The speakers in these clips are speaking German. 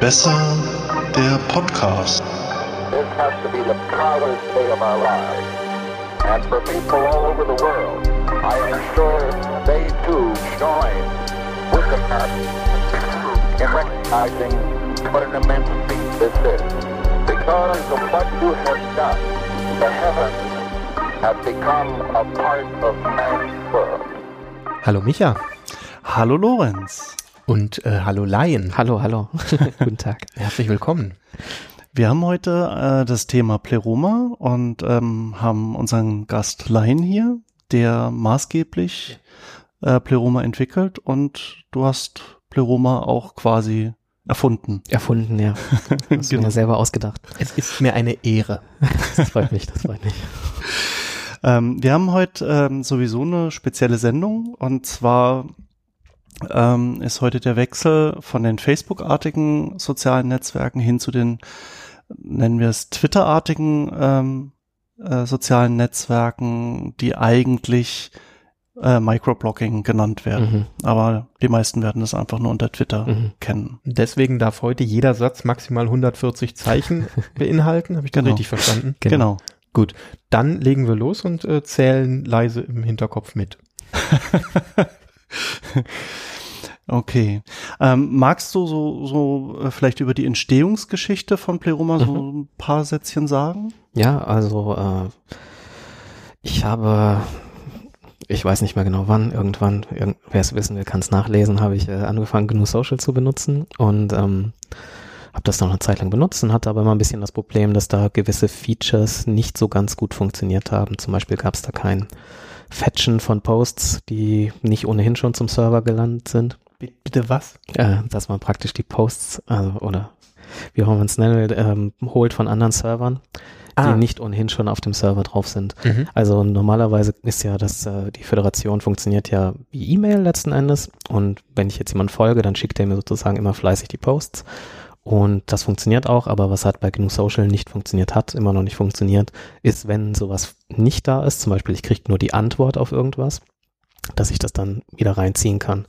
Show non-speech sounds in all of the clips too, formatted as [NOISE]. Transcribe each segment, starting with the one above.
Besser der Podcast. This has to be the proudest day of our lives. And for people all over the world, I am sure they too join with the us in recognizing what an immense feat this is. Because of what you have done, the heavens have become a part of man's world. Hallo Micha Hallo Lorenz. Und äh, hallo Laien. Hallo, hallo. [LAUGHS] Guten Tag. Herzlich willkommen. Wir haben heute äh, das Thema Pleroma und ähm, haben unseren Gast Laien hier, der maßgeblich äh, Pleroma entwickelt und du hast Pleroma auch quasi erfunden. Erfunden, ja. [LAUGHS] Hast du Genau. mir selber ausgedacht. Es ist mir eine Ehre. [LAUGHS] Das freut mich, das freut mich. Ähm, wir haben heute ähm, sowieso eine spezielle Sendung und zwar ähm, ist heute der Wechsel von den Facebook-artigen sozialen Netzwerken hin zu den, nennen wir es, Twitter-artigen ähm, äh, sozialen Netzwerken, die eigentlich äh, Microblogging genannt werden. Mhm. Aber die meisten werden das einfach nur unter Twitter Mhm. kennen. Deswegen darf heute jeder Satz maximal 140 Zeichen [LAUGHS] beinhalten. Habe ich das Genau. richtig verstanden? Genau. Gut, dann legen wir los und äh, zählen leise im Hinterkopf mit. [LAUGHS] [LAUGHS] Okay. Ähm, magst du so, so äh, vielleicht über die Entstehungsgeschichte von Pleroma so ein paar Sätzchen sagen? Ja, also äh, ich habe, ich weiß nicht mehr genau wann, irgendwann, irgend, wer es wissen will, kann es nachlesen, habe ich äh, angefangen, GNU Social zu benutzen und ähm, habe das dann eine Zeit lang benutzt und hatte aber immer ein bisschen das Problem, dass da gewisse Features nicht so ganz gut funktioniert haben. Zum Beispiel gab es da kein Fetchen von Posts, die nicht ohnehin schon zum Server gelandet sind. Bitte was? äh, dass man praktisch die Posts, also, oder wie auch immer man es nennen will, ähm, holt von anderen Servern, Ah. die nicht ohnehin schon auf dem Server drauf sind. Mhm. Also normalerweise ist ja, dass äh, die Föderation funktioniert ja wie E-Mail letzten Endes und wenn ich jetzt jemand folge, dann schickt er mir sozusagen immer fleißig die Posts und das funktioniert auch, aber was halt bei GNU Social nicht funktioniert hat, immer noch nicht funktioniert, ist, wenn sowas nicht da ist, zum Beispiel ich kriege nur die Antwort auf irgendwas, dass ich das dann wieder reinziehen kann.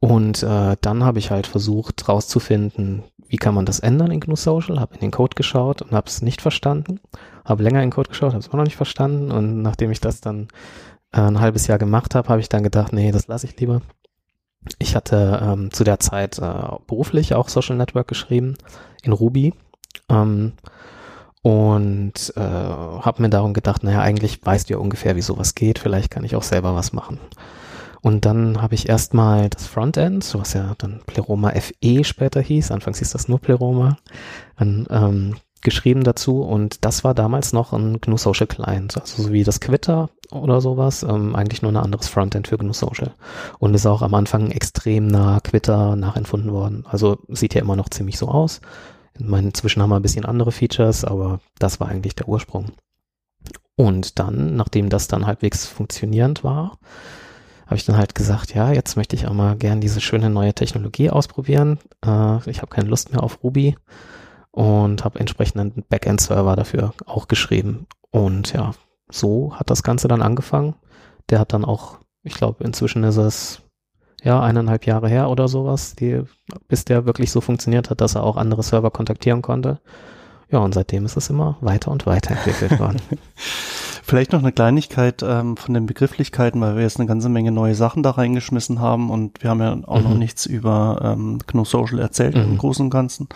Und äh, dann habe ich halt versucht rauszufinden, wie kann man das ändern in GNU Social, habe in den Code geschaut und habe es nicht verstanden, habe länger in den Code geschaut, habe es immer noch nicht verstanden und nachdem ich das dann äh, ein halbes Jahr gemacht habe, habe ich dann gedacht, nee, das lasse ich lieber. Ich hatte ähm, zu der Zeit äh, beruflich auch Social Network geschrieben in Ruby. Ähm, und äh, habe mir darum gedacht, naja, eigentlich weißt du ja ungefähr, wie sowas geht, vielleicht kann ich auch selber was machen. Und dann habe ich erstmal das Frontend, was ja dann Pleroma FE später hieß, anfangs hieß das nur Pleroma, dann, ähm, geschrieben dazu und das war damals noch ein GNU Social Client, also so wie das Quitter oder sowas, ähm, eigentlich nur ein anderes Frontend für GNU Social und ist auch am Anfang extrem nah Quitter nachempfunden worden. Also sieht ja immer noch ziemlich so aus. Ich meine, inzwischen haben wir ein bisschen andere Features, aber das war eigentlich der Ursprung. Und dann, nachdem das dann halbwegs funktionierend war, habe ich dann halt gesagt, ja, jetzt möchte ich auch mal gern diese schöne neue Technologie ausprobieren. Äh, ich habe keine Lust mehr auf Ruby und habe entsprechend einen Backend-Server dafür auch geschrieben. Und ja, so hat das Ganze dann angefangen. Der hat dann auch, ich glaube, inzwischen ist es ja eineinhalb Jahre her oder sowas, die, bis der wirklich so funktioniert hat, dass er auch andere Server kontaktieren konnte. Ja, und seitdem ist es immer weiter und weiter entwickelt [LAUGHS] worden. Vielleicht noch eine Kleinigkeit ähm, von den Begrifflichkeiten, weil wir jetzt eine ganze Menge neue Sachen da reingeschmissen haben und wir haben ja auch noch Mhm. nichts über ähm, GNU Social erzählt im Mhm. Großen und Ganzen.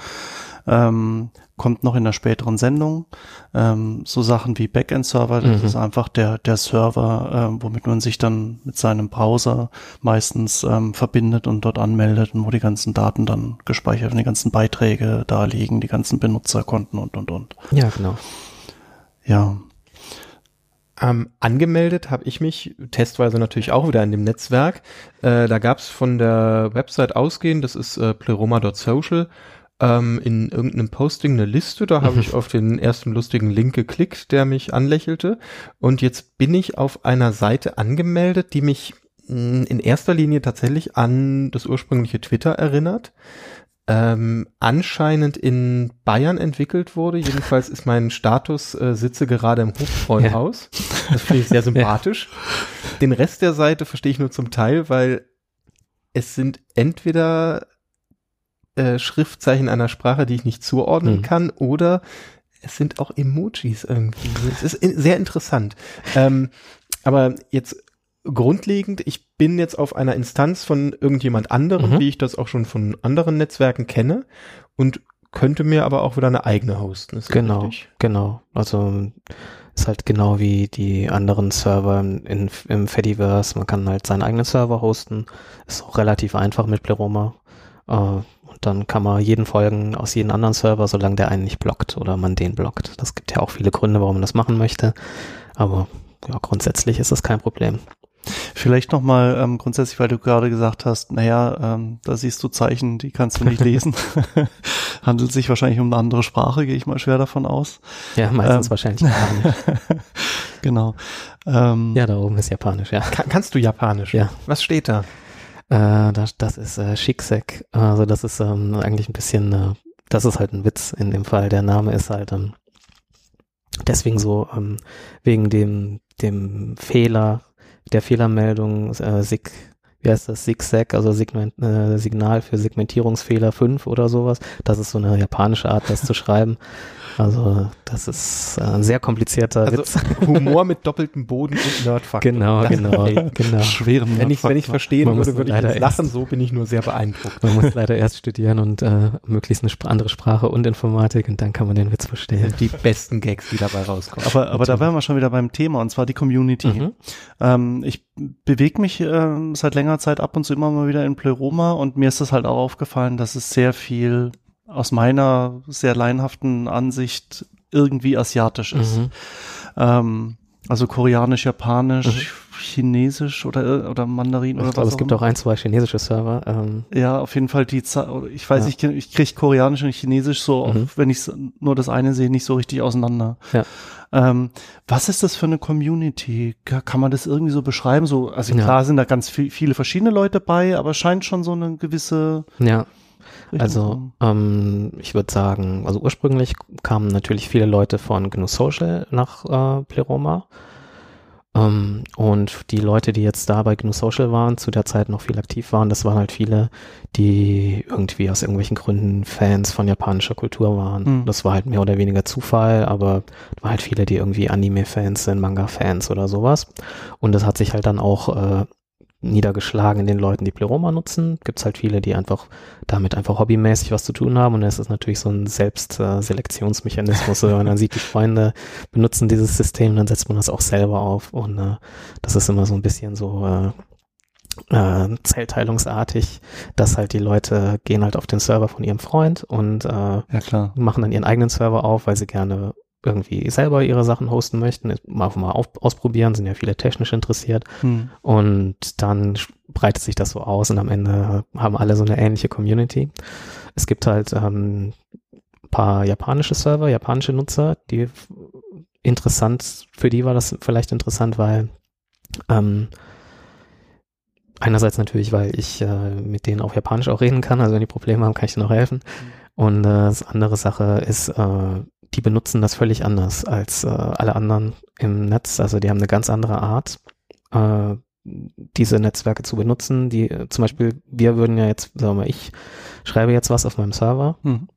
Ähm, kommt noch in der späteren Sendung. Ähm, so Sachen wie Backend-Server, das Mhm. ist einfach der, der Server, ähm, womit man sich dann mit seinem Browser meistens ähm, verbindet und dort anmeldet und wo die ganzen Daten dann gespeichert werden, die ganzen Beiträge da liegen, die ganzen Benutzerkonten und, und, und. ja, genau. Ja. Ähm, angemeldet habe ich mich testweise natürlich auch wieder in dem Netzwerk. Äh, da gab es von der Website ausgehend, das ist äh, pleroma.social, ähm, in irgendeinem Posting eine Liste. Da habe [LAUGHS] ich auf den ersten lustigen Link geklickt, der mich anlächelte. Und jetzt bin ich auf einer Seite angemeldet, die mich mh, in erster Linie tatsächlich an das ursprüngliche Twitter erinnert. ähm, anscheinend in Bayern entwickelt wurde. Jedenfalls ist mein Status, äh, sitze gerade im Hofbräuhaus. Das finde ich sehr [LAUGHS] sympathisch. Den Rest der Seite verstehe ich nur zum Teil, weil es sind entweder äh, Schriftzeichen einer Sprache, die ich nicht zuordnen Mhm. kann, oder es sind auch Emojis irgendwie. Es ist in, sehr interessant. Ähm, aber jetzt grundlegend, ich bin jetzt auf einer Instanz von irgendjemand anderem, Mhm. wie ich das auch schon von anderen Netzwerken kenne und könnte mir aber auch wieder eine eigene hosten. Genau, richtig? genau. Also ist halt genau wie die anderen Server in, im Fediverse. Man kann halt seinen eigenen Server hosten. Ist auch relativ einfach mit Pleroma. Äh, und dann kann man jeden folgen aus jedem anderen Server, solange der einen nicht blockt oder man den blockt. Das gibt ja auch viele Gründe, warum man das machen möchte. Aber ja, grundsätzlich ist das kein Problem. Vielleicht nochmal ähm, grundsätzlich, weil du gerade gesagt hast, naja, ähm, da siehst du Zeichen, die kannst du nicht [LAUGHS] lesen. [LAUGHS] Handelt sich wahrscheinlich um eine andere Sprache, gehe ich mal schwer davon aus. Ja, meistens Ähm. wahrscheinlich Japanisch. [LAUGHS] genau. Ähm, Ja, da oben ist Japanisch, ja. Kann, kannst du Japanisch? Ja. Was steht da? Äh, das, das ist äh, Shiksek. Also das ist ähm, eigentlich ein bisschen, äh, das ist halt ein Witz in dem Fall. Der Name ist halt ähm, deswegen so, ähm, wegen dem, dem Fehler, der Fehlermeldung äh, Sig, wie heißt das, Zigzag, also Segment, äh, Signal für Segmentierungsfehler 5 oder sowas. Das ist so eine japanische Art, das zu schreiben. Also das ist äh, ein sehr komplizierter Also Witz. [LAUGHS] Humor mit doppeltem Boden und Nerdfaktor. Genau, Das- genau, genau. schweren Wenn ich wenn ich verstehen Man würde, würde ich leider jetzt lachen. So bin ich nur sehr beeindruckt. Man muss leider erst studieren und äh, möglichst eine andere Sprache und Informatik und dann kann man den Witz verstehen. Die besten Gags, die dabei rauskommen. Aber, aber da wären wir schon wieder beim Thema, und zwar die Community. Mhm. Ähm, ich bewege mich ähm, seit längerer Zeit ab und zu immer mal wieder in Pleroma und mir ist das halt auch aufgefallen, dass es sehr viel aus meiner sehr laienhaften Ansicht irgendwie asiatisch ist. Mhm. Ähm, also koreanisch, japanisch, chinesisch oder, oder Mandarin oder Ich glaube, was es gibt auch ein, zwei chinesische Server. Ähm, Ja, auf jeden Fall die oder Ich weiß, Ja. ich, ich kriege Koreanisch und Chinesisch so, Mhm. auch wenn ich nur das eine sehe, nicht so richtig auseinander. Ja. Ähm, was ist das für eine Community? Ka- Kann man das irgendwie so beschreiben? So, also Ja. klar sind da ganz viel, viele verschiedene Leute bei, aber es scheint schon so eine gewisse. ja, Richtung also ähm, ich würde sagen, also ursprünglich kamen natürlich viele Leute von GNU Social nach äh, Pleroma. Ähm, und die Leute, die jetzt da bei GNU Social waren, zu der Zeit noch viel aktiv waren, das waren halt viele, die irgendwie aus irgendwelchen Gründen Fans von japanischer Kultur waren. Mhm. Das war halt mehr oder weniger Zufall, aber es waren halt viele, die irgendwie Anime-Fans sind, Manga-Fans oder sowas. Und das hat sich halt dann auch äh, niedergeschlagen in den Leuten, die Pleroma nutzen. Gibt's halt viele, die einfach damit einfach hobbymäßig was zu tun haben. Und es ist natürlich so ein Selbstselektionsmechanismus, wenn man sieht, die Freunde benutzen dieses System, dann setzt man das auch selber auf. Und äh, das ist immer so ein bisschen so äh, äh, zellteilungsartig, dass halt die Leute gehen halt auf den Server von ihrem Freund und äh, Ja, machen dann ihren eigenen Server auf, weil sie gerne irgendwie selber ihre Sachen hosten möchten, mal mal auf, ausprobieren, sind ja viele technisch interessiert Hm. und dann breitet sich das so aus und am Ende haben alle so eine ähnliche Community. Es gibt halt ähm, ein paar japanische Server, japanische Nutzer, die interessant, für die war das vielleicht interessant, weil ähm, einerseits natürlich, weil ich äh, mit denen auf Japanisch auch reden kann, also wenn die Probleme haben, kann ich denen auch helfen. Und äh, das andere Sache ist, äh, die benutzen das völlig anders als äh, alle anderen im Netz. Also die haben eine ganz andere Art, äh, diese Netzwerke zu benutzen. Die zum Beispiel, wir würden ja jetzt, sagen wir, ich schreibe jetzt was auf meinem Server, Hm.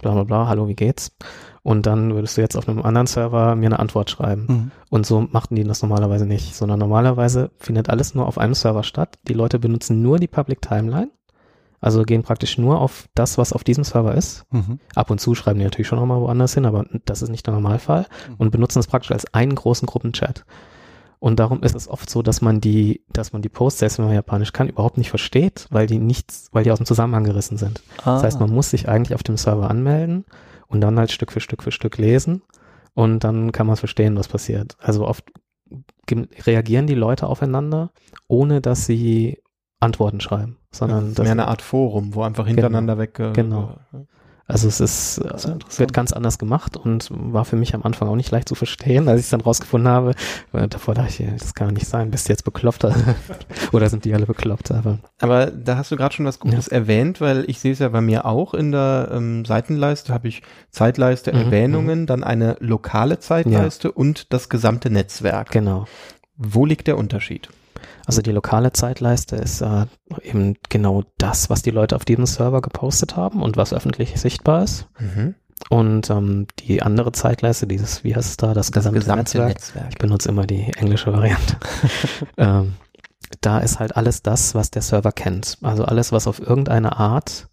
bla bla bla, hallo, wie geht's? Und dann würdest du jetzt auf einem anderen Server mir eine Antwort schreiben. Hm. Und so machten die das normalerweise nicht, sondern normalerweise findet alles nur auf einem Server statt. Die Leute benutzen nur die Public Timeline, also gehen praktisch nur auf das, was auf diesem Server ist. Mhm. Ab und zu schreiben die natürlich schon nochmal woanders hin, aber das ist nicht der Normalfall und benutzen es praktisch als einen großen Gruppenchat. Und darum ist es oft so, dass man die, dass man die Posts, selbst wenn man Japanisch kann, überhaupt nicht versteht, weil die nichts, weil die aus dem Zusammenhang gerissen sind. Ah. Das heißt, man muss sich eigentlich auf dem Server anmelden und dann halt Stück für Stück für Stück lesen und dann kann man verstehen, was passiert. Also oft reagieren die Leute aufeinander, ohne dass sie Antworten schreiben, sondern das ist mehr eine Art Forum, wo einfach hintereinander weg. äh, Genau. also es ist, ist äh, interessant. wird ganz anders gemacht und war für mich am Anfang auch nicht leicht zu verstehen, als ich es dann rausgefunden habe. Davor dachte ich, das kann nicht sein, bist du jetzt bekloppt? [LAUGHS] Oder sind die alle bekloppt? Aber Aber da hast du gerade schon was Gutes erwähnt, weil ich sehe es ja bei mir auch in der ähm, Seitenleiste, habe ich Zeitleiste, Mhm, Erwähnungen, dann eine lokale Zeitleiste und das gesamte Netzwerk. genau. Wo liegt der Unterschied? Also die lokale Zeitleiste ist äh, eben genau das, was die Leute auf diesem Server gepostet haben und was öffentlich sichtbar ist. Mhm. Und ähm, die andere Zeitleiste, dieses, wie heißt es da, das, gesamte, Netzwerk. Ich benutze immer die englische Variante. [LAUGHS] ähm, da ist halt alles das, was der Server kennt. Also alles, was auf irgendeine Art,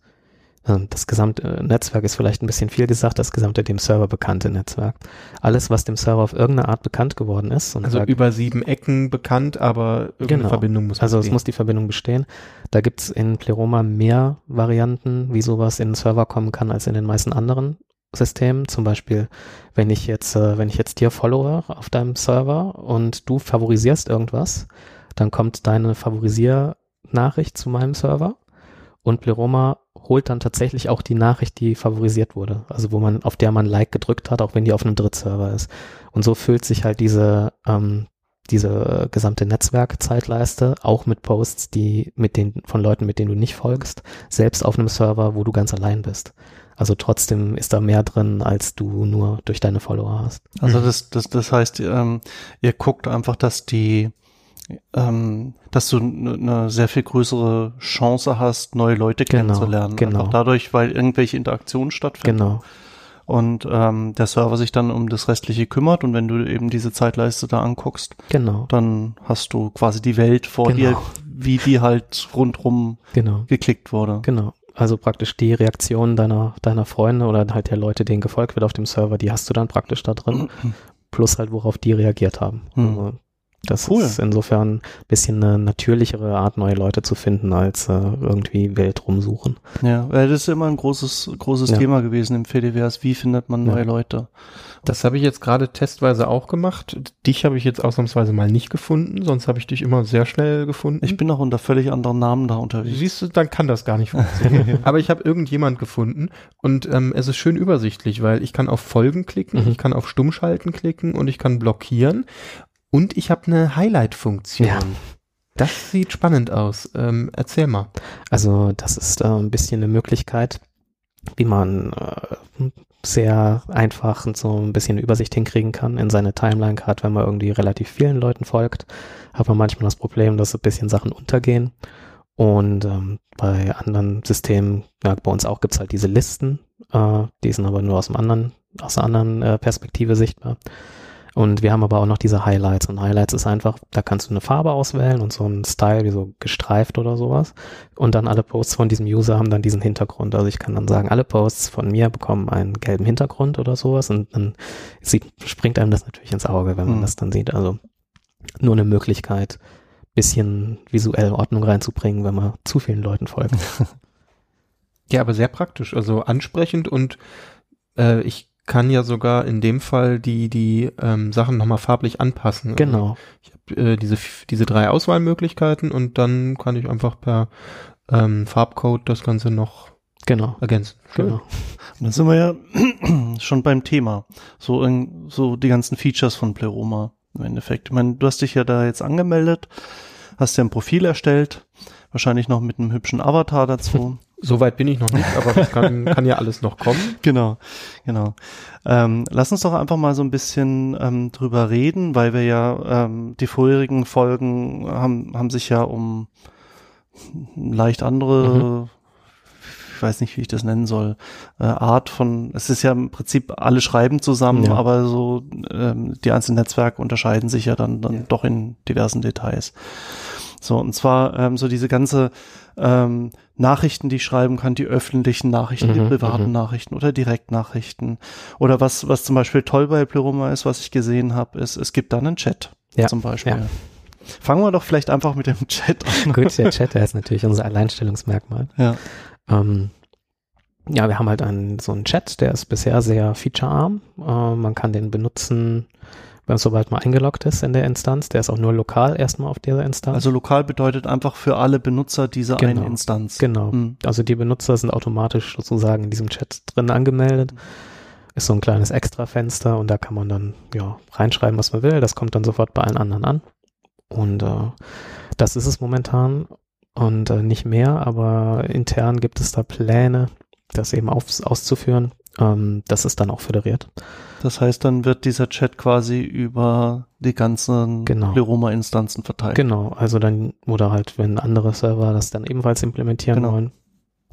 das gesamte Netzwerk ist vielleicht ein bisschen viel gesagt, das gesamte dem Server bekannte Netzwerk. Alles, was dem Server auf irgendeine Art bekannt geworden ist. Und Also sagt, über sieben Ecken bekannt, aber irgendeine Genau. Verbindung muss also es bestehen. muss die Verbindung bestehen. Da gibt's in Pleroma mehr Varianten, wie sowas in den Server kommen kann, als in den meisten anderen Systemen. Zum Beispiel, wenn ich jetzt, äh, wenn ich jetzt dir followe auf deinem Server und du favorisierst irgendwas, dann kommt deine Favorisiernachricht zu meinem Server und Pleroma holt dann tatsächlich auch die Nachricht, die favorisiert wurde. Also wo man, auf der man Like gedrückt hat, auch wenn die auf einem Drittserver ist. Und so füllt sich halt diese, ähm, diese gesamte Netzwerkzeitleiste auch mit Posts, die mit den, von Leuten, mit denen du nicht folgst, selbst auf einem Server, wo du ganz allein bist. Also trotzdem ist da mehr drin, als du nur durch deine Follower hast. Also Mhm. das, das, das heißt, ähm, ihr guckt einfach, dass die, ähm, dass du eine sehr viel größere Chance hast, neue Leute Genau, kennenzulernen. genau. Einfach dadurch, weil irgendwelche Interaktionen stattfinden. Genau. Und ähm, der Server sich dann um das Restliche kümmert und wenn du eben diese Zeitleiste da anguckst, Genau. dann hast du quasi die Welt vor Genau. dir, wie die halt rundrum Genau. geklickt wurde. Genau. Also praktisch die Reaktionen deiner, deiner Freunde oder halt der Leute, denen gefolgt wird auf dem Server, die hast du dann praktisch da drin. [CLEARS THROAT] Plus halt, worauf die reagiert haben. Hm. Also das Cool. ist insofern ein bisschen eine natürlichere Art, neue Leute zu finden, als äh, irgendwie wild rumsuchen. Ja, weil das ist immer ein großes, großes Ja. Thema gewesen im Fediverse. Wie findet man Ja. neue Leute? Das habe ich jetzt gerade testweise auch gemacht. Dich habe ich jetzt ausnahmsweise mal nicht gefunden, sonst habe ich dich immer sehr schnell gefunden. Ich bin auch unter völlig anderen Namen da unterwegs. Siehst du, dann kann das gar nicht funktionieren. [LAUGHS] Aber ich habe irgendjemand gefunden und ähm, es ist schön übersichtlich, weil ich kann auf Folgen klicken, Mhm. ich kann auf Stummschalten klicken und ich kann blockieren und ich habe eine Highlight-Funktion. Ja. Das sieht spannend aus. Ähm, erzähl mal. Also das ist äh, ein bisschen eine Möglichkeit, wie man äh, sehr einfach und so ein bisschen Übersicht hinkriegen kann in seine Timeline, gerade wenn man irgendwie relativ vielen Leuten folgt, hat man manchmal das Problem, dass ein bisschen Sachen untergehen. Und ähm, bei anderen Systemen, ja, bei uns auch gibt's halt diese Listen, äh, die sind aber nur aus einem anderen, aus einer anderen äh, Perspektive sichtbar. Und wir haben aber auch noch diese Highlights. Und Highlights ist einfach, da kannst du eine Farbe auswählen und so einen Style wie so gestreift oder sowas. Und dann alle Posts von diesem User haben dann diesen Hintergrund. Also ich kann dann sagen, alle Posts von mir bekommen einen gelben Hintergrund oder sowas. Und dann sieht, springt einem das natürlich ins Auge, wenn man Mhm. das dann sieht. Also nur eine Möglichkeit, bisschen visuell Ordnung reinzubringen, wenn man zu vielen Leuten folgt. [LAUGHS] Ja, aber sehr praktisch, also ansprechend und äh, ich kann ja sogar in dem Fall die die ähm, Sachen nochmal farblich anpassen. Also Genau. ich habe äh, diese diese drei Auswahlmöglichkeiten und dann kann ich einfach per ähm, Farbcode das Ganze noch Genau. ergänzen. Schön. Genau. Und dann sind wir ja [CLEARS THROAT] schon beim Thema. So, in, so die ganzen Features von Pleroma im Endeffekt. Ich meine, du hast dich ja da jetzt angemeldet, hast ja ein Profil erstellt, wahrscheinlich noch mit einem hübschen Avatar dazu. [LAUGHS] Soweit bin ich noch nicht, aber das kann, [LAUGHS] kann ja alles noch kommen. Genau, genau. Ähm, lass uns doch einfach mal so ein bisschen ähm, drüber reden, weil wir ja ähm, die vorherigen Folgen haben, haben sich ja um leicht andere, ich weiß nicht, wie ich das nennen soll, äh, Art von, es ist ja im Prinzip alle schreiben zusammen, Ja. aber so ähm, die einzelnen Netzwerke unterscheiden sich ja dann, dann Ja. doch in diversen Details. So, und zwar ähm, so diese ganze ähm, Nachrichten, die ich schreiben kann, die öffentlichen Nachrichten, die Mhm, privaten mhm. Nachrichten oder Direktnachrichten. Oder was, was zum Beispiel toll bei Pleroma ist, was ich gesehen habe, ist, es gibt da einen Chat Ja, zum Beispiel. ja. Fangen wir doch vielleicht einfach mit dem Chat an. [LAUGHS] Gut, der Chat, der ist natürlich unser Alleinstellungsmerkmal. Ja. Ähm, ja, wir haben halt einen, so einen Chat, der ist bisher sehr featurearm. Äh, man kann den benutzen, sobald man eingeloggt ist in der Instanz. Der ist auch nur lokal erstmal auf dieser Instanz. Also lokal bedeutet einfach für alle Benutzer diese Genau. eine Instanz. genau. Hm. Also die Benutzer sind automatisch sozusagen in diesem Chat drin angemeldet. Ist so ein kleines Extra-Fenster und da kann man dann ja reinschreiben, was man will. Das kommt dann sofort bei allen anderen an. Und äh, das ist es momentan und äh, nicht mehr, aber intern gibt es da Pläne, das eben auf, auszuführen. Ähm, das ist dann auch föderiert. Das heißt, dann wird dieser Chat quasi über die ganzen Genau. Pleroma-Instanzen verteilt. Genau, also dann, oder halt, wenn andere Server das dann ebenfalls implementieren Genau. wollen.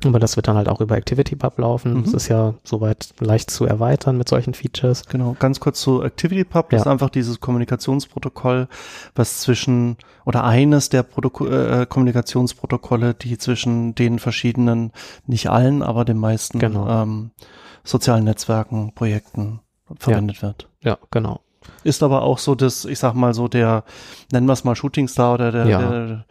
Aber das wird dann halt auch über ActivityPub laufen. Mhm. Das ist ja soweit leicht zu erweitern mit solchen Features. Genau, ganz kurz zu ActivityPub. Das Ja. ist einfach dieses Kommunikationsprotokoll, was zwischen oder eines der Protoko äh, Kommunikationsprotokolle, die zwischen den verschiedenen, nicht allen, aber den meisten Genau. ähm, sozialen Netzwerken, Projekten verwendet wird. Ja, genau. Ist aber auch so das, ich sag mal so der, nennen wir es mal Shooting Star oder der, Ja. der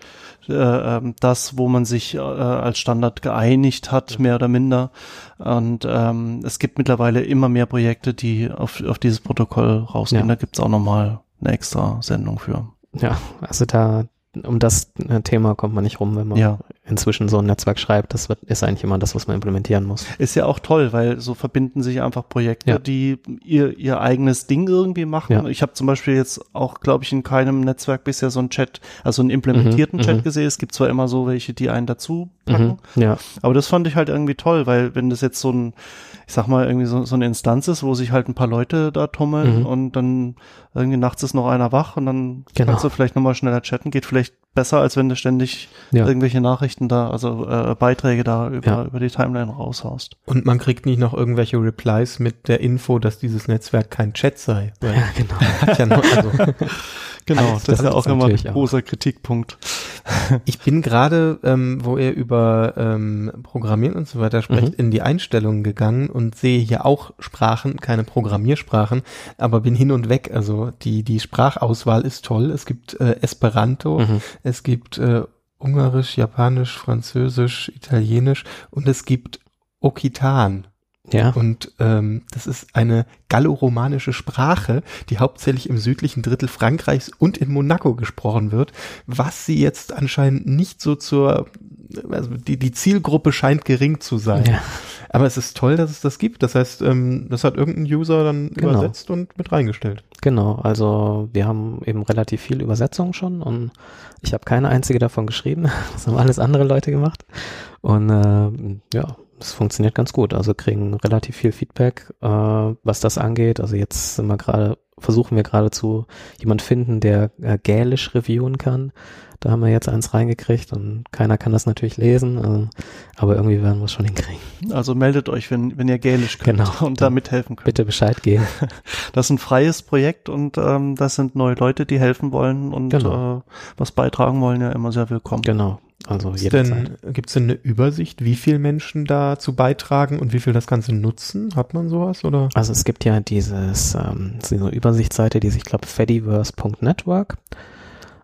äh, das, wo man sich äh, als Standard geeinigt hat, mehr oder minder. Und ähm, es gibt mittlerweile immer mehr Projekte, die auf, auf dieses Protokoll rausgehen. Ja. Da gibt's auch nochmal eine extra Sendung für. Ja, also da, um das äh, Thema kommt man nicht rum, wenn man Ja. Inzwischen so ein Netzwerk schreibt. Das wird, ist eigentlich immer das, was man implementieren muss. Ist ja auch toll, weil so verbinden sich einfach Projekte, Ja. die ihr, ihr eigenes Ding irgendwie machen. Ja. Ich habe zum Beispiel jetzt auch, glaube ich, in keinem Netzwerk bisher so einen Chat, also einen implementierten Mhm, Chat mhm. gesehen. Es gibt zwar immer so welche, die einen dazu packen, Mhm. Ja, aber das fand ich halt irgendwie toll, weil wenn das jetzt so ein, ich sag mal, irgendwie so, so eine Instanz ist, wo sich halt ein paar Leute da tummeln Mhm. und dann irgendwie nachts ist noch einer wach und dann Genau. kannst du vielleicht nochmal schneller chatten, geht vielleicht besser, als wenn du ständig Ja. irgendwelche Nachrichten da, also äh, Beiträge da über, Ja. über die Timeline raushaust. Und man kriegt nicht noch irgendwelche Replies mit der Info, dass dieses Netzwerk kein Chat sei. [LAUGHS] Weil ja genau. [LAUGHS] hat ja noch, also, [LAUGHS] Genau, Alles, das, ist ja das auch immer ein natürlich auch. großer Kritikpunkt. ich bin gerade, ähm, wo ihr über ähm, Programmieren und so weiter sprecht, Mhm. in die Einstellungen gegangen und sehe hier auch Sprachen, keine Programmiersprachen, aber bin hin und weg. Also die, die Sprachauswahl ist toll. Es gibt äh, Esperanto, Mhm. Es gibt äh, Ungarisch, Japanisch, Französisch, Italienisch und es gibt Okitan. Ja, Und ähm, das ist eine galloromanische Sprache, die hauptsächlich im südlichen Drittel Frankreichs und in Monaco gesprochen wird, was sie jetzt anscheinend nicht so zur, also die, die Zielgruppe scheint gering zu sein. ja, Aber es ist toll, dass es das gibt. Das heißt, ähm, das hat irgendein User dann Genau. übersetzt und mit reingestellt. genau. Also wir haben eben relativ viel Übersetzung schon und ich habe keine einzige davon geschrieben. [LAUGHS] Das haben alles andere Leute gemacht. Und äh, ja, das funktioniert ganz gut. Also kriegen relativ viel Feedback, äh, was das angeht. Also jetzt sind wir gerade, versuchen wir geradezu jemand finden, der äh, Gälisch reviewen kann. Da haben wir jetzt eins reingekriegt und keiner kann das natürlich lesen, also, aber irgendwie werden wir es schon hinkriegen. Also meldet euch, wenn, wenn ihr Gälisch könnt Genau. und da mithelfen könnt. Bitte Bescheid geben. [LAUGHS] Das ist ein freies Projekt und ähm, das sind neue Leute, die helfen wollen und Genau. äh, was beitragen wollen, ja immer sehr willkommen. Genau. Also denn, gibt es denn eine Übersicht, wie viel Menschen dazu beitragen und wie viel das Ganze nutzen? Hat man sowas oder? Also es gibt ja dieses, ähm, so eine Übersichtsseite, die sich, glaube Fediverse.network.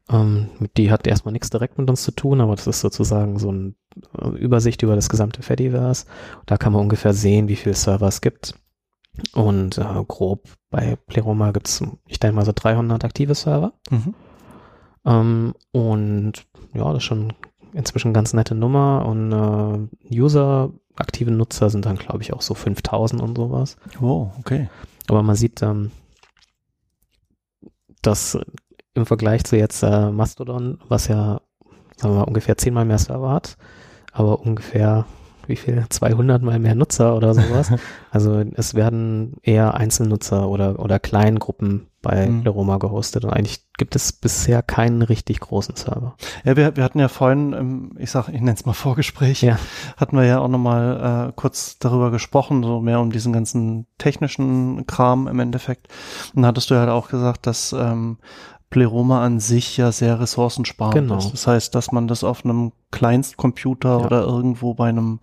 Ähm, die hat erstmal nichts direkt mit uns zu tun, aber das ist sozusagen so eine Übersicht über das gesamte Fediverse. Da kann man ungefähr sehen, wie viele Server es gibt. Und äh, grob bei Pleroma gibt es, ich denke mal, so 300 aktive Server. Mhm. Ähm, und ja, das ist schon inzwischen ganz nette Nummer. Und äh, User, aktive Nutzer sind dann, glaube ich, auch so 5000 und sowas. Oh, okay. Aber man sieht, ähm, dass im Vergleich zu jetzt äh, Mastodon, was ja, sagen wir mal, ungefähr zehnmal mehr Server hat, aber ungefähr, wie viel, 200 mal mehr Nutzer oder sowas. [LAUGHS] also es werden eher Einzelnutzer oder, oder Kleingruppen bei Mhm. Leroma gehostet und eigentlich gibt es bisher keinen richtig großen Server. Ja, wir, wir hatten ja vorhin, ich sag, ich nenne es mal Vorgespräch, Ja. hatten wir ja auch nochmal äh, kurz darüber gesprochen, so mehr um diesen ganzen technischen Kram im Endeffekt. Und da hattest du ja halt auch gesagt, dass ähm, Pleroma an sich ja sehr ressourcensparend Genau. ist. Das heißt, dass man das auf einem Kleinstcomputer Ja. oder irgendwo bei einem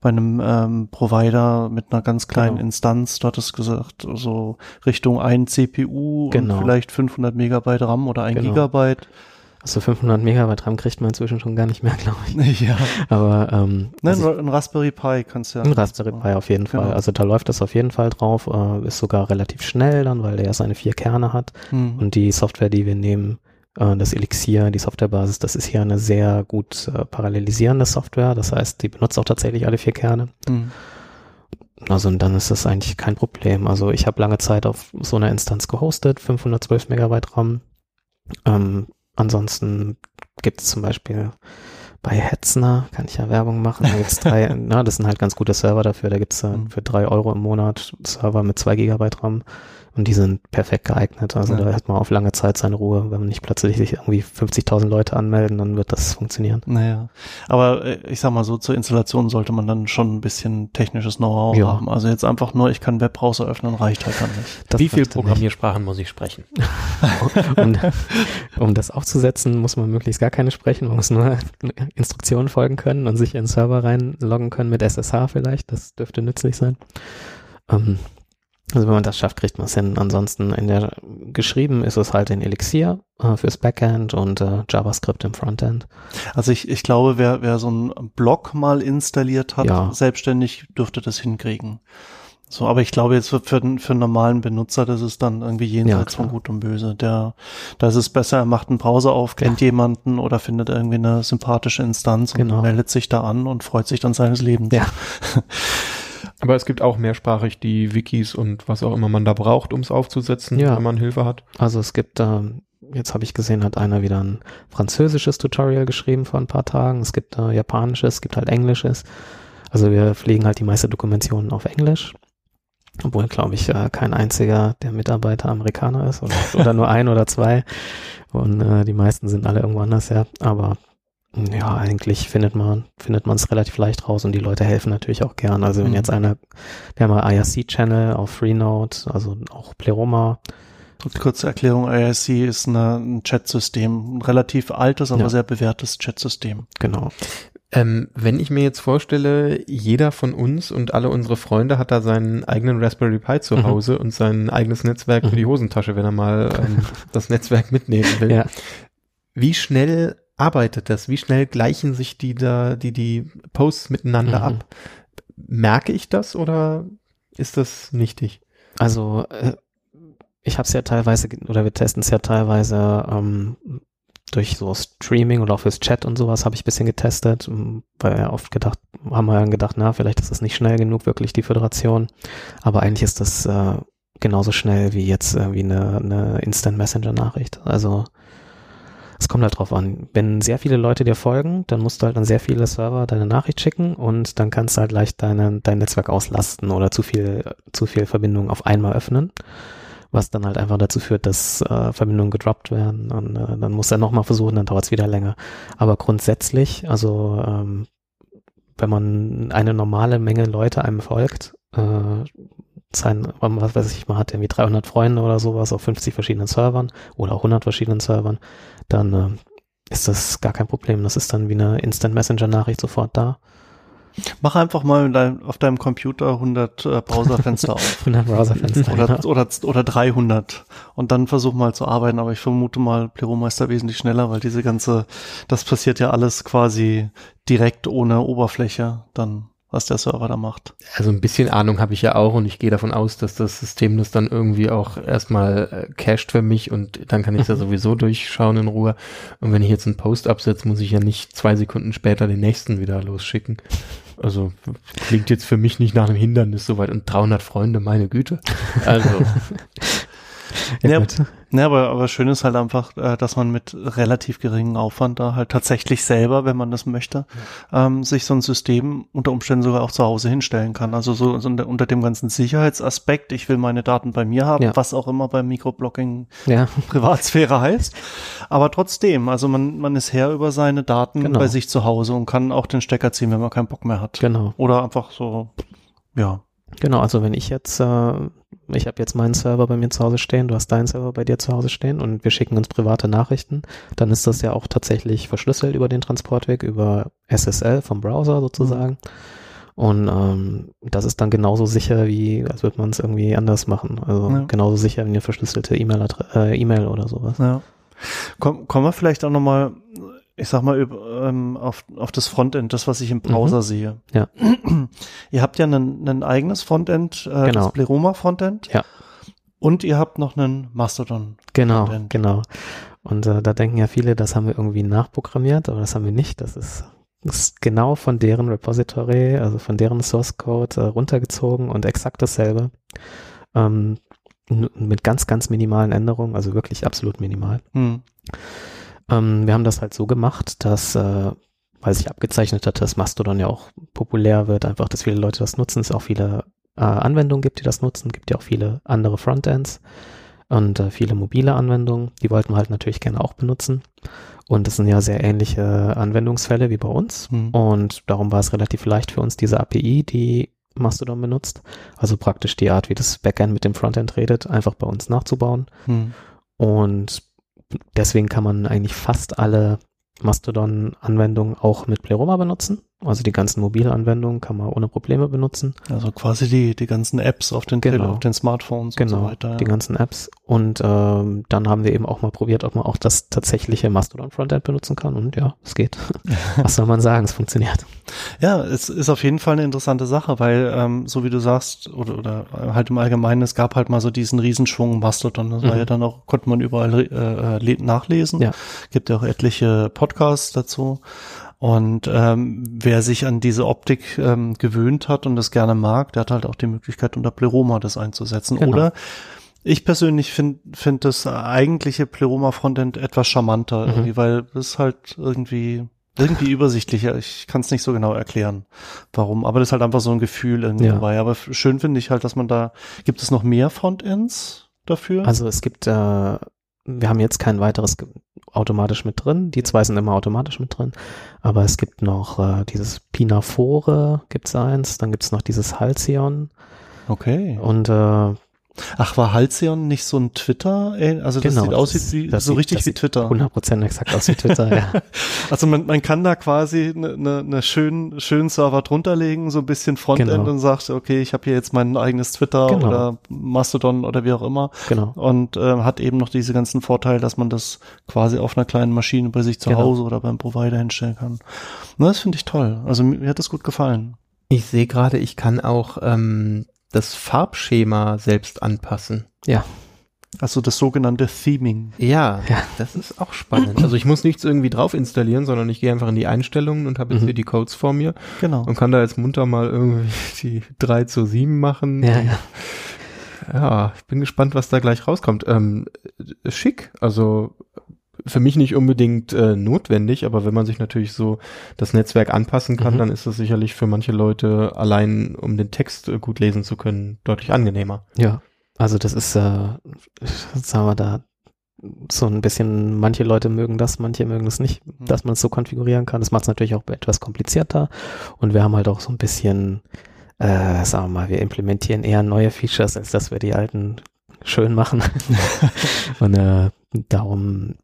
bei einem ähm, Provider mit einer ganz kleinen Genau. Instanz, du hattest gesagt, so Richtung ein CPU Genau. und vielleicht 500 Megabyte RAM oder ein Genau. Gigabyte. Also 500 Megabyte RAM kriegt man inzwischen schon gar nicht mehr, [LAUGHS] glaube ich. [LAUGHS] ja. Aber ähm, Ne, also ein Raspberry Pi kannst du ja. Ein Raspberry Pi auf jeden Genau. Fall. Also da läuft das auf jeden Fall drauf, äh, ist sogar relativ schnell dann, weil der seine vier Kerne hat. Hm. Und die Software, die wir nehmen, äh, das Elixir, die Softwarebasis, das ist hier eine sehr gut äh, parallelisierende Software. Das heißt, die benutzt auch tatsächlich alle vier Kerne. Hm. Also und dann ist das eigentlich kein Problem. Also ich habe lange Zeit auf so einer Instanz gehostet, 512 Megabyte RAM. Ähm, ansonsten gibt es zum Beispiel bei Hetzner, kann ich ja Werbung machen, da gibt's drei, [LAUGHS] na, das sind halt ganz gute Server dafür, da gibt's äh, Mhm. für drei Euro im Monat Server mit zwei Gigabyte RAM und die sind perfekt geeignet, also Ja. da hat man auf lange Zeit seine Ruhe, wenn man nicht plötzlich sich irgendwie 50.000 Leute anmelden, dann wird das funktionieren. Naja, aber äh, ich sag mal so, zur Installation sollte man dann schon ein bisschen technisches Know-how Ja. haben. Also jetzt einfach nur, ich kann Webbrowser öffnen, reicht halt dann nicht. Das Wie viel dann nicht. Programmiersprachen muss ich sprechen? [LAUGHS] um, um das aufzusetzen, muss man möglichst gar keine sprechen. Man muss nur [LAUGHS] Instruktionen folgen können und sich in den Server reinloggen können mit SSH vielleicht. Das dürfte nützlich sein. Ähm, also wenn man das schafft, kriegt man es hin. Ansonsten in der geschrieben ist es halt in Elixir äh, fürs Backend und äh, JavaScript im Frontend. Also ich, ich glaube, wer, wer so einen Blog mal installiert hat, Ja. selbstständig dürfte das hinkriegen. So, aber ich glaube jetzt für, für, den- für einen normalen Benutzer, das ist dann irgendwie jenseits klar. von Gut und Böse. Der, da ist es besser, er macht einen Browser auf, kennt jemanden oder findet irgendwie eine sympathische Instanz und Genau. meldet sich da an und freut sich dann seines Lebens. Ja. [LAUGHS] Aber es gibt auch mehrsprachig die Wikis und was auch immer man da braucht, um es aufzusetzen, Ja. wenn man Hilfe hat. Also es gibt, ähm, jetzt habe ich gesehen, hat einer wieder ein französisches Tutorial geschrieben vor ein paar Tagen. Es gibt äh, japanisches, es gibt halt englisches. Also wir pflegen halt die meiste Dokumentation auf Englisch. Obwohl, glaube ich, äh, kein einziger der Mitarbeiter Amerikaner ist oder, oder nur [LAUGHS] ein oder zwei. Und äh, die meisten sind alle irgendwo anders, ja. Aber ja, eigentlich findet man findet man es relativ leicht raus und die Leute helfen natürlich auch gern. Also wenn Mhm. jetzt einer, wir haben einen IRC-Channel auf Freenode, also auch Pleroma, Und Kurze Erklärung, IRC ist eine, ein Chatsystem, ein relativ altes, aber Ja. sehr bewährtes Chatsystem. genau. Ähm, wenn ich mir jetzt vorstelle, jeder von uns und alle unsere Freunde hat da seinen eigenen Raspberry Pi zu Mhm. Hause und sein eigenes Netzwerk für Mhm. die Hosentasche, wenn er mal ähm, [LAUGHS] das Netzwerk mitnehmen will. Ja. Wie schnell arbeitet das? Wie schnell gleichen sich die da, die, die Posts miteinander Mhm. ab? Merke ich das oder ist das nichtig? Also äh, ich habe es ja teilweise, oder wir testen es ja teilweise ähm, durch so Streaming oder auch fürs Chat und sowas habe ich ein bisschen getestet, weil wir oft gedacht, haben wir dann gedacht, na, vielleicht ist es nicht schnell genug, wirklich die Föderation. Aber eigentlich ist das äh, genauso schnell wie jetzt äh, wie eine, eine Instant Messenger Nachricht. Also es kommt halt drauf an. Wenn sehr viele Leute dir folgen, dann musst du halt an sehr viele Server deine Nachricht schicken und dann kannst du halt leicht deine, dein Netzwerk auslasten oder zu viel, zu viel Verbindungen auf einmal öffnen. Was dann halt einfach dazu führt, dass äh, Verbindungen gedroppt werden und äh, dann muss er nochmal versuchen, dann dauert es wieder länger. Aber grundsätzlich, also ähm, wenn man eine normale Menge Leute einem folgt, äh, sein, was weiß ich, man hat irgendwie 300 Freunde oder sowas auf 50 verschiedenen Servern oder auch 100 verschiedenen Servern, dann äh, ist das gar kein Problem. Das ist dann wie eine Instant Messenger Nachricht sofort da. Mach einfach mal deinem, auf deinem Computer 100 äh, Browserfenster auf. [LAUGHS] 100 Browserfenster. Oder, genau. oder, oder 300 und dann versuch mal zu arbeiten, aber ich vermute mal, Pleroma ist da wesentlich schneller, weil diese ganze, das passiert ja alles quasi direkt ohne Oberfläche, dann was der Server da macht. Also ein bisschen Ahnung habe ich ja auch und ich gehe davon aus, dass das System das dann irgendwie auch erstmal äh, cached für mich und dann kann ich da sowieso durchschauen in Ruhe. Und wenn ich jetzt einen Post absetze, muss ich ja nicht zwei Sekunden später den nächsten wieder losschicken. Also klingt jetzt für mich nicht nach einem Hindernis soweit und 300 Freunde, meine Güte. [LAUGHS] Also Ja, Ja. Ne, aber, aber schön ist halt einfach, äh, dass man mit relativ geringem Aufwand da halt tatsächlich selber, wenn man das möchte, ähm, sich so ein System unter Umständen sogar auch zu Hause hinstellen kann. Also so, so unter, unter dem ganzen Sicherheitsaspekt, ich will meine Daten bei mir haben, Ja. was auch immer beim Microblocking ja, [LAUGHS] Privatsphäre heißt. Aber trotzdem, also man, man ist Herr über seine Daten Genau. bei sich zu Hause und kann auch den Stecker ziehen, wenn man keinen Bock mehr hat. genau. Oder einfach so, ja. Genau, also wenn ich jetzt, äh, ich habe jetzt meinen Server bei mir zu Hause stehen, du hast deinen Server bei dir zu Hause stehen und wir schicken uns private Nachrichten, dann ist das ja auch tatsächlich verschlüsselt über den Transportweg, über SSL vom Browser sozusagen. Und ähm, das ist dann genauso sicher, wie als würde man es irgendwie anders machen. Also Ja. genauso sicher wie eine verschlüsselte E-Mail äh, E-Mail oder sowas. Ja. Komm, kommen wir vielleicht auch nochmal, ich sag mal, ähm, auf, auf das Frontend, das, was ich im Browser sehe. Mhm. Ja. [CLEARS THROAT] Ihr habt ja ein, ein eigenes Frontend, äh, Genau. das Pleroma Frontend. Ja. Und ihr habt noch einen Mastodon. Genau, Frontend. genau. Und äh, da denken ja viele, das haben wir irgendwie nachprogrammiert, aber das haben wir nicht. Das ist, ist genau von deren Repository, also von deren Source Code äh, runtergezogen und exakt dasselbe. Ähm, mit ganz, ganz minimalen Änderungen, also wirklich absolut minimal. Hm. Ähm, wir haben das halt so gemacht, dass äh, weil sich abgezeichnet hat, dass Mastodon ja auch populär wird, einfach, dass viele Leute das nutzen, es auch viele äh, Anwendungen gibt, die das nutzen, gibt ja auch viele andere Frontends und äh, viele mobile Anwendungen, die wollten wir halt natürlich gerne auch benutzen. Und das sind ja sehr ähnliche Anwendungsfälle wie bei uns. Hm. Und darum war es relativ leicht für uns, diese API, die Mastodon benutzt, also praktisch die Art, wie das Backend mit dem Frontend redet, einfach bei uns nachzubauen. Hm. Und deswegen kann man eigentlich fast alle Mastodon-Anwendungen auch mit Pleroma benutzen. Also die ganzen Mobilanwendungen kann man ohne Probleme benutzen. Also quasi die, die ganzen Apps auf den, Genau. auf den Smartphones Genau, und so weiter. die ganzen Apps. Und ähm, dann haben wir eben auch mal probiert, ob man auch das tatsächliche Mastodon-Frontend benutzen kann. Und ja, es geht. [LAUGHS] Was soll man sagen? Es funktioniert. Ja, es ist auf jeden Fall eine interessante Sache, weil, ähm, so wie du sagst, oder, oder halt im Allgemeinen, es gab halt mal so diesen Riesenschwung Mastodon. Das war Mhm. ja dann auch, konnte man überall äh, le- nachlesen. Ja. Gibt ja auch etliche Podcasts dazu. Und ähm, wer sich an diese Optik ähm, gewöhnt hat und das gerne mag, der hat halt auch die Möglichkeit, unter Pleroma das einzusetzen. Genau. Oder ich persönlich finde find das eigentliche Pleroma-Frontend etwas charmanter, Mhm. irgendwie, weil es halt irgendwie irgendwie übersichtlicher. Ich kann es nicht so genau erklären, warum. Aber das ist halt einfach so ein Gefühl irgendwie Ja. dabei. Aber schön finde ich halt, dass man da, gibt es noch mehr Frontends dafür? Also es gibt, äh, wir haben jetzt kein weiteres automatisch mit drin. Die zwei sind immer automatisch mit drin. Aber es gibt noch äh, dieses Pinafore, gibt's eins. Dann gibt's noch dieses Halcyon. okay. Und äh, Ach, war Halcyon nicht so ein Twitter? äh, Also das Genau, sieht aus das- wie, das so sieht- richtig das wie sieht Twitter. 100% exakt aus wie Twitter, ja. [LAUGHS] Also man, man kann da quasi eine ne, ne schönen, schönen Server drunter legen, so ein bisschen Frontend Genau. und sagt, okay, ich habe hier jetzt mein eigenes Twitter Genau. oder Mastodon oder wie auch immer Genau. und ähm, hat eben noch diese ganzen Vorteile, dass man das quasi auf einer kleinen Maschine bei sich zu Genau. Hause oder beim Provider hinstellen kann. Na, das finde ich toll. Also mir, mir hat das gut gefallen. Ich sehe gerade, ich kann auch ähm, das Farbschema selbst anpassen. Also das sogenannte Theming. Ja, Ja. das ist auch spannend. Also ich muss nichts irgendwie drauf installieren, sondern ich gehe einfach in die Einstellungen und habe jetzt Mhm. hier die Codes vor mir Genau. und kann da jetzt munter mal irgendwie [LAUGHS] die 3 zu 7 machen. Ja, ja. Ja, ich bin gespannt, was da gleich rauskommt. Ähm, äh, schick, also für mich nicht unbedingt äh, notwendig, aber wenn man sich natürlich so das Netzwerk anpassen kann, Mhm. dann ist das sicherlich für manche Leute allein, um den Text äh, gut lesen zu können, deutlich angenehmer. Ja, also das ist, äh, sagen wir da, so ein bisschen, manche Leute mögen das, manche mögen es nicht, Mhm. dass man es so konfigurieren kann. Das macht es natürlich auch etwas komplizierter und wir haben halt auch so ein bisschen, äh, sagen wir mal, wir implementieren eher neue Features, als dass wir die alten schön machen. [LAUGHS] und äh, darum,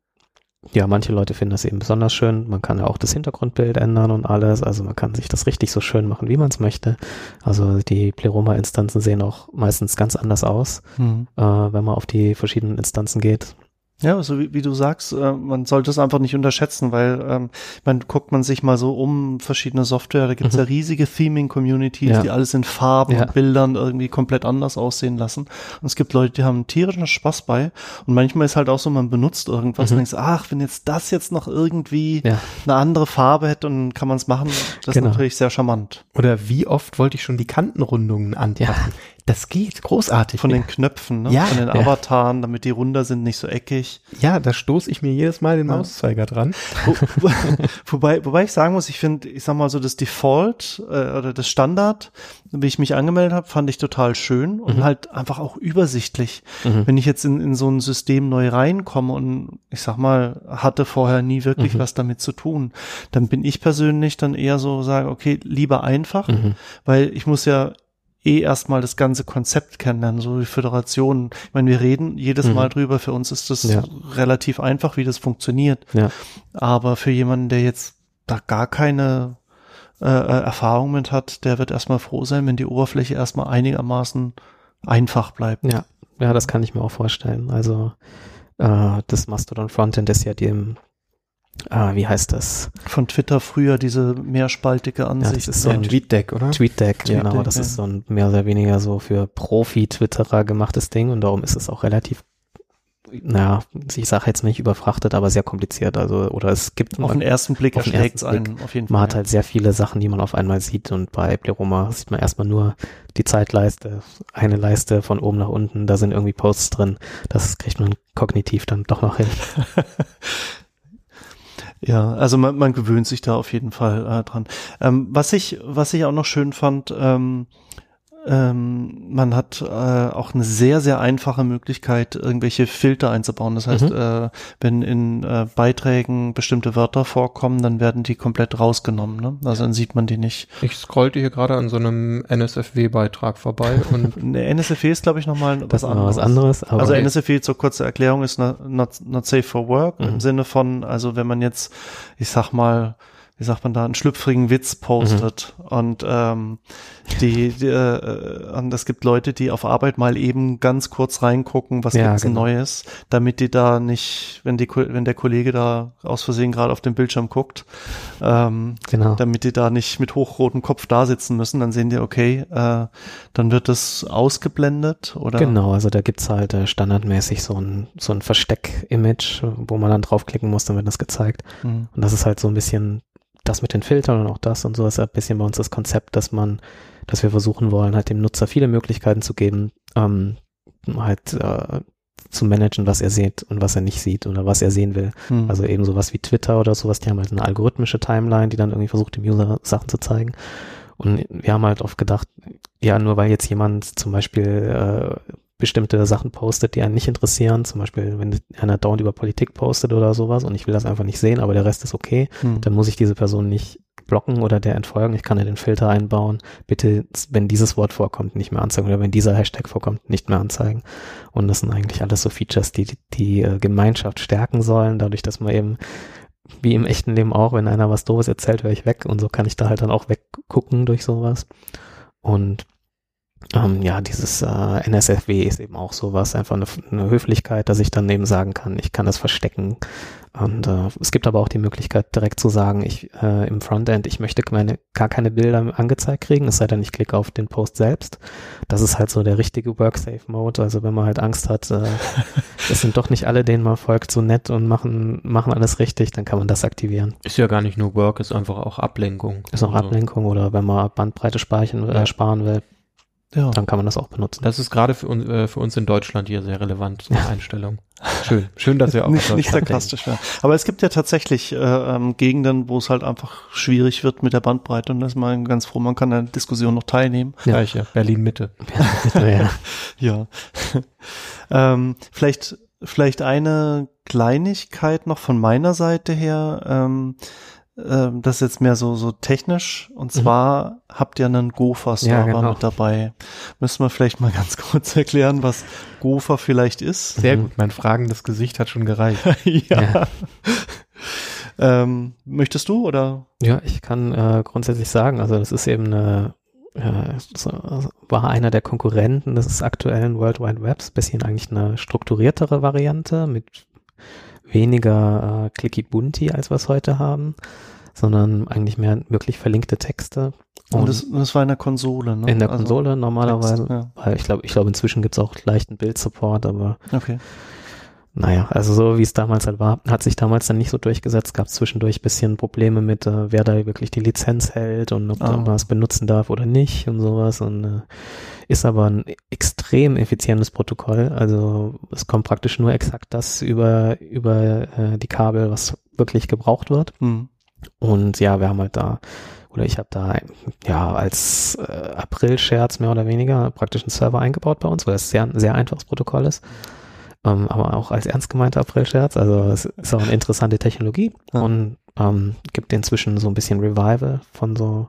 ja, manche Leute finden das eben besonders schön. Man kann ja auch das Hintergrundbild ändern und alles. Also man kann sich das richtig so schön machen, wie man es möchte. Also die Pleroma-Instanzen sehen auch meistens ganz anders aus, Hm. äh, wenn man auf die verschiedenen Instanzen geht. Ja, also wie, wie du sagst, äh, man sollte es einfach nicht unterschätzen, weil ähm, man guckt man sich mal so um verschiedene Software, da gibt's Mhm. ja riesige Theming-Communities, Ja. die alles in Farben Ja. und Bildern irgendwie komplett anders aussehen lassen. Und es gibt Leute, die haben einen tierischen Spaß bei. Und manchmal ist halt auch so, man benutzt irgendwas Mhm. und denkt, ach, wenn jetzt das jetzt noch irgendwie Ja. eine andere Farbe hätte, dann kann man es machen. Das Genau. ist natürlich sehr charmant. Oder wie oft wollte ich schon die Kantenrundungen anpassen? Das geht, großartig. Von den Knöpfen, ne? Ja. von den Ja. Avataren, damit die runder sind, nicht so eckig. ja, da stoße ich mir jedes Mal den Ja. Mauszeiger dran. Wo, wo, [LAUGHS] wobei, wobei ich sagen muss, ich finde, ich sag mal so, das Default äh, oder das Standard, wie ich mich angemeldet habe, fand ich total schön und Mhm. halt einfach auch übersichtlich. Mhm. Wenn ich jetzt in, in so ein System neu reinkomme und ich sag mal, hatte vorher nie wirklich Mhm. was damit zu tun, dann bin ich persönlich dann eher so sagen, okay, lieber einfach, Mhm. weil ich muss ja eh erstmal das ganze Konzept kennenlernen, so wie Föderationen. Ich meine, wir reden jedes Mhm. Mal drüber, für uns ist das Ja. relativ einfach, wie das funktioniert. Ja. Aber für jemanden, der jetzt da gar keine äh, äh, Erfahrung mit hat, der wird erstmal froh sein, wenn die Oberfläche erstmal einigermaßen einfach bleibt. Ja, ja, das kann ich mir auch vorstellen. Also äh, das Mastodon Frontend ist ja dem, äh, wie heißt das? Von Twitter früher diese mehrspaltige Ansicht. ist so Ja, ein TweetDeck, oder? TweetDeck, TweetDeck, genau. Das ja. ist so ein mehr oder weniger so für Profi-Twitterer gemachtes Ding und darum ist es auch relativ, naja, ich sage jetzt nicht überfrachtet, aber sehr kompliziert. Also, oder es gibt auf den ersten Blick auf den erschlägt es ersten einen auf jeden Fall. Man hat halt sehr viele Sachen, die man auf einmal sieht und bei Pleroma sieht man erstmal nur die Zeitleiste, eine Leiste von oben nach unten, da sind irgendwie Posts drin. Das kriegt man kognitiv dann doch noch hin. [LAUGHS] Ja, also man, man gewöhnt sich da auf jeden Fall äh, dran. Ähm, was ich, was ich auch noch schön fand, ähm, ähm, man hat äh, auch eine sehr, sehr einfache Möglichkeit, irgendwelche Filter einzubauen. Das heißt, Mhm. äh, wenn in äh, Beiträgen bestimmte Wörter vorkommen, dann werden die komplett rausgenommen. Ne? Also dann sieht man die nicht. Ich scrollte hier gerade an so einem NSFW-Beitrag vorbei [LAUGHS] und Eine NSFW ist, glaube ich, nochmal was anderes. was anderes. Also Okay. NSFW zur kurzen Erklärung ist not, not, safe for work im Mhm. Sinne von, also wenn man jetzt, ich sag mal, wie sagt man da, einen schlüpfrigen Witz postet Mhm. und ähm, die, die äh, und es gibt Leute, die auf Arbeit mal eben ganz kurz reingucken, was Ja, gibt's genau. Neues, damit die da nicht, wenn die wenn der Kollege da aus Versehen gerade auf den Bildschirm guckt, ähm, genau. damit die da nicht mit hochrotem Kopf da sitzen müssen, dann sehen die, okay, äh, dann wird das ausgeblendet oder Genau, also da gibt's halt äh, standardmäßig so ein, so ein Versteck-Image, wo man dann draufklicken muss, dann wird das gezeigt. Mhm. Und das ist halt so ein bisschen das mit den Filtern und auch das und so ist ein bisschen bei uns das Konzept, dass man, dass wir versuchen wollen, halt dem Nutzer viele Möglichkeiten zu geben, ähm, halt äh, zu managen, was er sieht und was er nicht sieht oder was er sehen will. Mhm. Also eben sowas wie Twitter oder sowas, die haben halt eine algorithmische Timeline, die dann irgendwie versucht, dem User Sachen zu zeigen. Und wir haben halt oft gedacht, ja, nur weil jetzt jemand zum Beispiel äh, bestimmte Sachen postet, die einen nicht interessieren, zum Beispiel, wenn einer dauernd über Politik postet oder sowas und ich will das einfach nicht sehen, aber der Rest ist okay, Mhm. dann muss ich diese Person nicht blocken oder der entfolgen. Ich kann ja den Filter einbauen. Bitte, wenn dieses Wort vorkommt, nicht mehr anzeigen oder wenn dieser Hashtag vorkommt, nicht mehr anzeigen. Und das sind eigentlich alles so Features, die die, die äh, Gemeinschaft stärken sollen, dadurch, dass man eben wie im echten Leben auch, wenn einer was Doofes erzählt, höre ich weg und so kann ich da halt dann auch weggucken durch sowas. Und ähm, ja, dieses äh, NSFW ist eben auch sowas, einfach eine, eine Höflichkeit, dass ich dann eben sagen kann, ich kann das verstecken. Und äh, es gibt aber auch die Möglichkeit, direkt zu sagen, ich äh, im Frontend, ich möchte meine, gar keine Bilder angezeigt kriegen, es sei denn, ich klicke auf den Post selbst. Das ist halt so der richtige Work-Safe-Mode. Also wenn man halt Angst hat, äh, [LAUGHS] das sind doch nicht alle, denen man folgt, so nett und machen, machen alles richtig, dann kann man das aktivieren. ist ja gar nicht nur Work, ist einfach auch Ablenkung. Ist auch Also, Ablenkung oder wenn man Bandbreite speichern, äh, sparen will, ja. dann kann man das auch benutzen. Das ist gerade für, uns äh, für uns in Deutschland hier sehr relevant, so eine Einstellung. Schön, schön, dass wir auch nicht, nicht sarkastisch, ja. Aber es gibt ja tatsächlich äh, ähm, Gegenden, wo es halt einfach schwierig wird mit der Bandbreite und da ist man ganz froh, man kann an der Diskussion noch teilnehmen. Ja, ich, ja. Berlin Mitte. [LAUGHS] ja. [LAUGHS] Ja. [LAUGHS] ähm, vielleicht, vielleicht eine Kleinigkeit noch von meiner Seite her. Ähm, ähm, das ist jetzt mehr so, so technisch. Und zwar habt ihr einen Gopher-Server Ja, genau. mit dabei. Müssen wir vielleicht mal [LAUGHS] ganz kurz erklären, was Gopher vielleicht ist? Sehr Mhm. gut, mein fragendes Gesicht hat schon gereicht. [LAUGHS] ja. Ja. [LAUGHS] Ähm, möchtest du oder? Ja, ich kann äh, grundsätzlich sagen, also das ist eben eine, äh, war einer der Konkurrenten des aktuellen World Wide Webs, bisschen eigentlich eine strukturiertere Variante mit weniger äh, clicky bunti, als wir es heute haben, sondern eigentlich mehr wirklich verlinkte Texte. Und das, das war in der Konsole, ne? in der Also Konsole normalerweise, Text, ja. weil ich glaube, ich glaube inzwischen gibt es auch leichten Bildsupport, aber Okay. naja, also so wie es damals halt war, hat sich damals dann nicht so durchgesetzt, gab zwischendurch bisschen Probleme mit, äh, wer da wirklich die Lizenz hält und ob Ah. man es benutzen darf oder nicht und sowas und äh, ist aber ein extrem effizientes Protokoll, also es kommt praktisch nur exakt das über, über äh, die Kabel, was wirklich gebraucht wird Hm. Und ja, wir haben halt da, oder ich habe da ja als äh, April-Scherz mehr oder weniger praktisch einen Server eingebaut bei uns, weil es sehr, ein sehr einfaches Protokoll ist. Ähm, aber auch als ernst gemeinter April-Scherz. Also es ist auch eine interessante Technologie Ja. und ähm, gibt inzwischen so ein bisschen Revival von so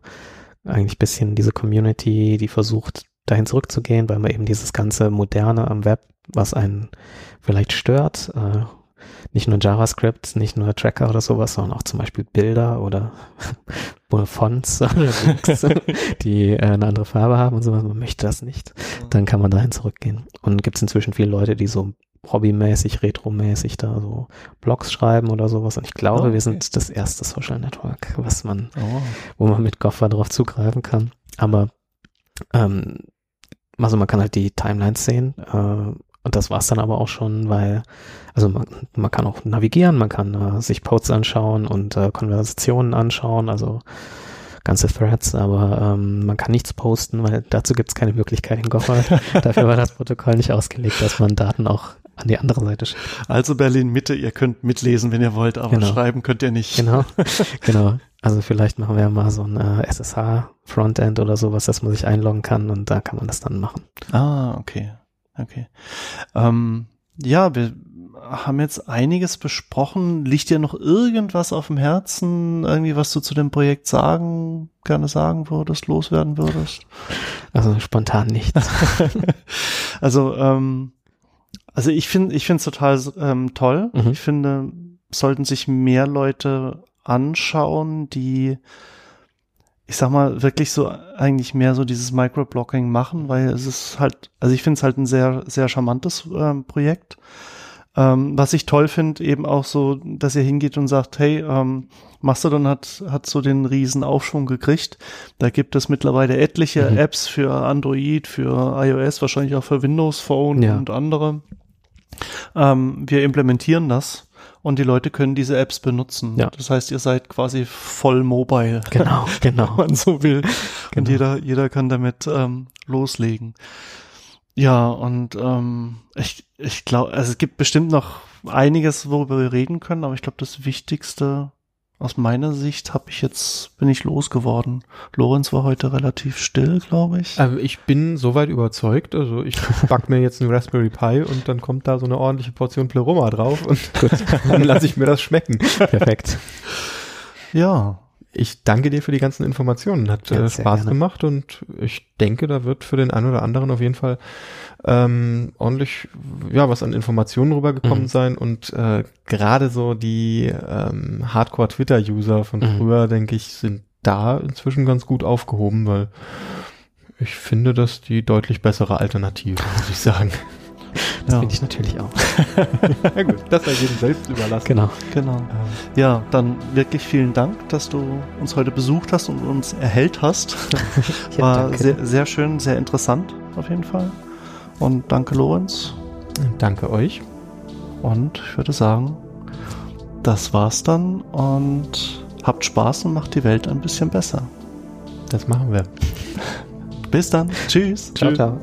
eigentlich bisschen diese Community, die versucht, dahin zurückzugehen, weil man eben dieses ganze Moderne am Web, was einen vielleicht stört, äh, nicht nur JavaScript, nicht nur Tracker oder sowas, sondern auch zum Beispiel Bilder oder, [LAUGHS] Fonts oder Links, [LAUGHS] die äh, eine andere Farbe haben und sowas. Man möchte das nicht. Dann kann man dahin zurückgehen. Und gibt es inzwischen viele Leute, die so hobbymäßig, retromäßig da so Blogs schreiben oder sowas. Und ich glaube, Oh, okay. wir sind das erste Social Network, was man Oh. wo man mit Gopher drauf zugreifen kann. Aber ähm, also man kann halt die Timelines sehen äh, und das war's dann aber auch schon, weil also man, man kann auch navigieren, man kann äh, sich Posts anschauen und äh, Konversationen anschauen, also ganze Threads, aber ähm, man kann nichts posten, weil dazu gibt's keine Möglichkeit in Gopher. [LAUGHS] Dafür war das Protokoll nicht ausgelegt, dass man Daten auch an die andere Seite schickt. Also Berlin Mitte, ihr könnt mitlesen, wenn ihr wollt, aber Genau. schreiben könnt ihr nicht. Genau, [LAUGHS] genau. Also vielleicht machen wir mal so ein äh, SSH-Frontend oder sowas, dass man sich einloggen kann und da kann man das dann machen. Ah, okay. Okay. Ähm, ja, wir haben jetzt einiges besprochen. Liegt dir noch irgendwas auf dem Herzen? Irgendwie, was du zu dem Projekt sagen, gerne sagen würdest, loswerden würdest? Also spontan nichts. [LAUGHS] also, ähm, also ich finde, ich finde es total ähm, toll. Mhm. Ich finde, sollten sich mehr Leute anschauen, die, ich sag mal, wirklich so eigentlich mehr so dieses Microblocking machen, weil es ist halt, also ich finde es halt ein sehr, sehr charmantes ähm, Projekt. Ähm, was ich toll finde, eben auch so, dass ihr hingeht und sagt, hey, ähm, Mastodon hat, hat so den riesen Aufschwung gekriegt. Da gibt es mittlerweile etliche Mhm. Apps für Android, für iOS, wahrscheinlich auch für Windows Phone Ja. und andere. Ähm, wir implementieren das und die Leute können diese Apps benutzen. Ja. Das heißt, ihr seid quasi voll mobile, genau, [LAUGHS] wenn genau. man so will. Und Genau. jeder, jeder kann damit ähm, loslegen. Ja, und ähm, ich, ich glaube, also es gibt bestimmt noch einiges, worüber wir reden können, aber ich glaube, das Wichtigste aus meiner Sicht habe ich jetzt, bin ich losgeworden. Lorenz war heute relativ still, glaube ich. Also ich bin soweit überzeugt, also ich [LAUGHS] back mir jetzt einen Raspberry Pi und dann kommt da so eine ordentliche Portion Pleroma drauf und [LAUGHS] [LAUGHS] dann lasse ich mir das schmecken. Perfekt. Ja, Ich danke dir für die ganzen Informationen. Hat äh, Spaß gemacht und ich denke, da wird für den einen oder anderen auf jeden Fall ähm, ordentlich ja was an Informationen rübergekommen Mhm. sein und äh, gerade so die ähm, Hardcore-Twitter-User von Mhm. früher, denke ich, sind da inzwischen ganz gut aufgehoben, weil ich finde das die deutlich bessere Alternative, muss ich sagen. [LAUGHS] Das ja, finde ich natürlich auch. [LAUGHS] ja gut, das sei jedem selbst überlassen. Genau. genau. Ähm, Ja, dann wirklich vielen Dank, dass du uns heute besucht hast und uns erhellt hast. [LAUGHS] Ja, [LAUGHS] War danke. sehr, sehr schön, sehr interessant auf jeden Fall. Und danke, Lorenz. danke euch. Und ich würde sagen, das war's dann und habt Spaß und macht die Welt ein bisschen besser. Das machen wir. Bis dann. Tschüss. Ciao, ciao.